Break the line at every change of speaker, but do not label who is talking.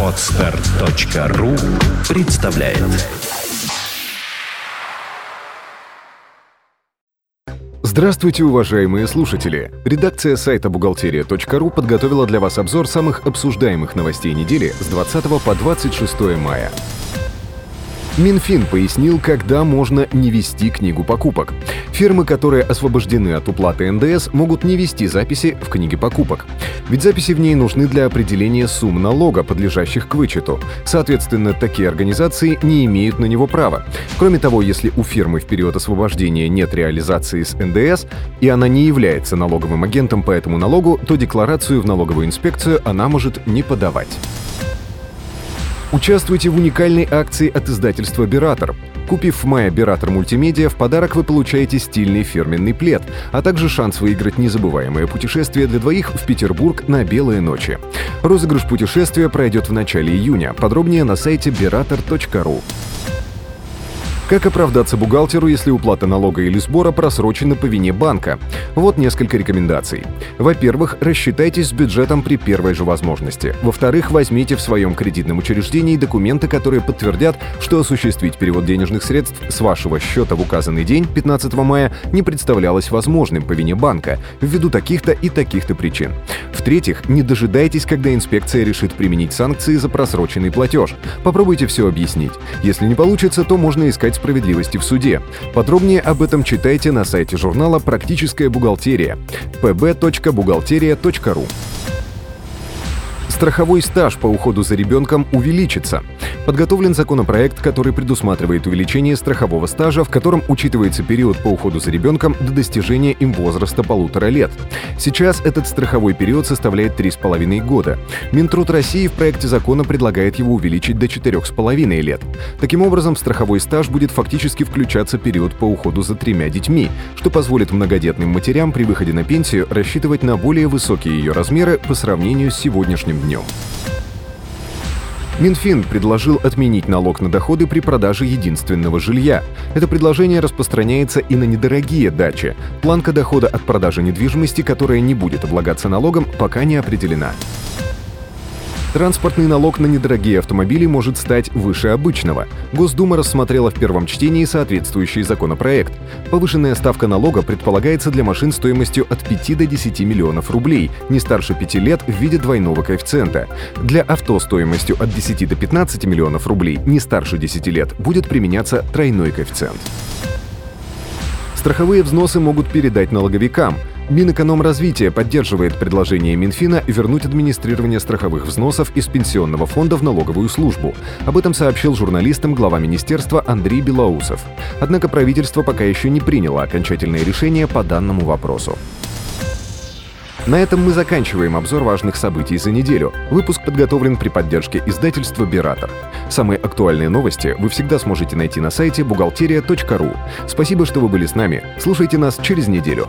Отстар.ру представляет
Здравствуйте, уважаемые слушатели! Редакция сайта бухгалтерия.ру подготовила для вас обзор самых обсуждаемых новостей недели с 20 по 26 мая. Минфин пояснил, когда можно не вести книгу покупок. Фирмы, которые освобождены от уплаты НДС, могут не вести записи в книге покупок. Ведь записи в ней нужны для определения сумм налога, подлежащих к вычету. Соответственно, такие организации не имеют на него права. Кроме того, если у фирмы в период освобождения нет реализации с НДС, и она не является налоговым агентом по этому налогу, то декларацию в налоговую инспекцию она может не подавать. Участвуйте в уникальной акции от издательства «Биратор». Купив в мае «Биратор Мультимедиа», в подарок вы получаете стильный фирменный плед, а также шанс выиграть незабываемое путешествие для двоих в Петербург на белые ночи. Розыгрыш путешествия пройдет в начале июня. Подробнее на сайте berator.ru. Как оправдаться бухгалтеру, если уплата налога или сбора просрочена по вине банка? Вот несколько рекомендаций. Во-первых, рассчитайтесь с бюджетом при первой же возможности. Во-вторых, возьмите в своем кредитном учреждении документы, которые подтвердят, что осуществить перевод денежных средств с вашего счета в указанный день, 15 мая, не представлялось возможным по вине банка, ввиду таких-то и таких-то причин. В-третьих, не дожидайтесь, когда инспекция решит применить санкции за просроченный платеж. Попробуйте все объяснить. Если не получится, то можно искать справедливости в суде. Подробнее об этом читайте на сайте журнала «Практическая бухгалтерия» pb.бухгалтерия.ру. Страховой стаж по уходу за ребенком увеличится. Подготовлен законопроект, который предусматривает увеличение страхового стажа, в котором учитывается период по уходу за ребенком до достижения им возраста полутора лет. Сейчас этот страховой период составляет 3,5 года. Минтруд России в проекте закона предлагает его увеличить до 4,5 лет. Таким образом, в страховой стаж будет фактически включаться период по уходу за тремя детьми, что позволит многодетным матерям при выходе на пенсию рассчитывать на более высокие ее размеры по сравнению с сегодняшним днем. Минфин предложил отменить налог на доходы при продаже единственного жилья. Это предложение распространяется и на недорогие дачи. Планка дохода от продажи недвижимости, которая не будет облагаться налогом, пока не определена. Транспортный налог на недорогие автомобили может стать выше обычного. Госдума рассмотрела в первом чтении соответствующий законопроект. Повышенная ставка налога предполагается для машин стоимостью от 5 до 10 миллионов рублей, не старше 5 лет в виде двойного коэффициента. Для авто стоимостью от 10 до 15 миллионов рублей, не старше 10 лет, будет применяться тройной коэффициент. Страховые взносы могут передать налоговикам – Минэкономразвитие поддерживает предложение Минфина вернуть администрирование страховых взносов из пенсионного фонда в налоговую службу. Об этом сообщил журналистам глава министерства Андрей Белоусов. Однако правительство пока еще не приняло окончательное решение по данному вопросу. На этом мы заканчиваем обзор важных событий за неделю. Выпуск подготовлен при поддержке издательства «Биратор». Самые актуальные новости вы всегда сможете найти на сайте бухгалтерия.ру. Спасибо, что вы были с нами. Слушайте нас через неделю.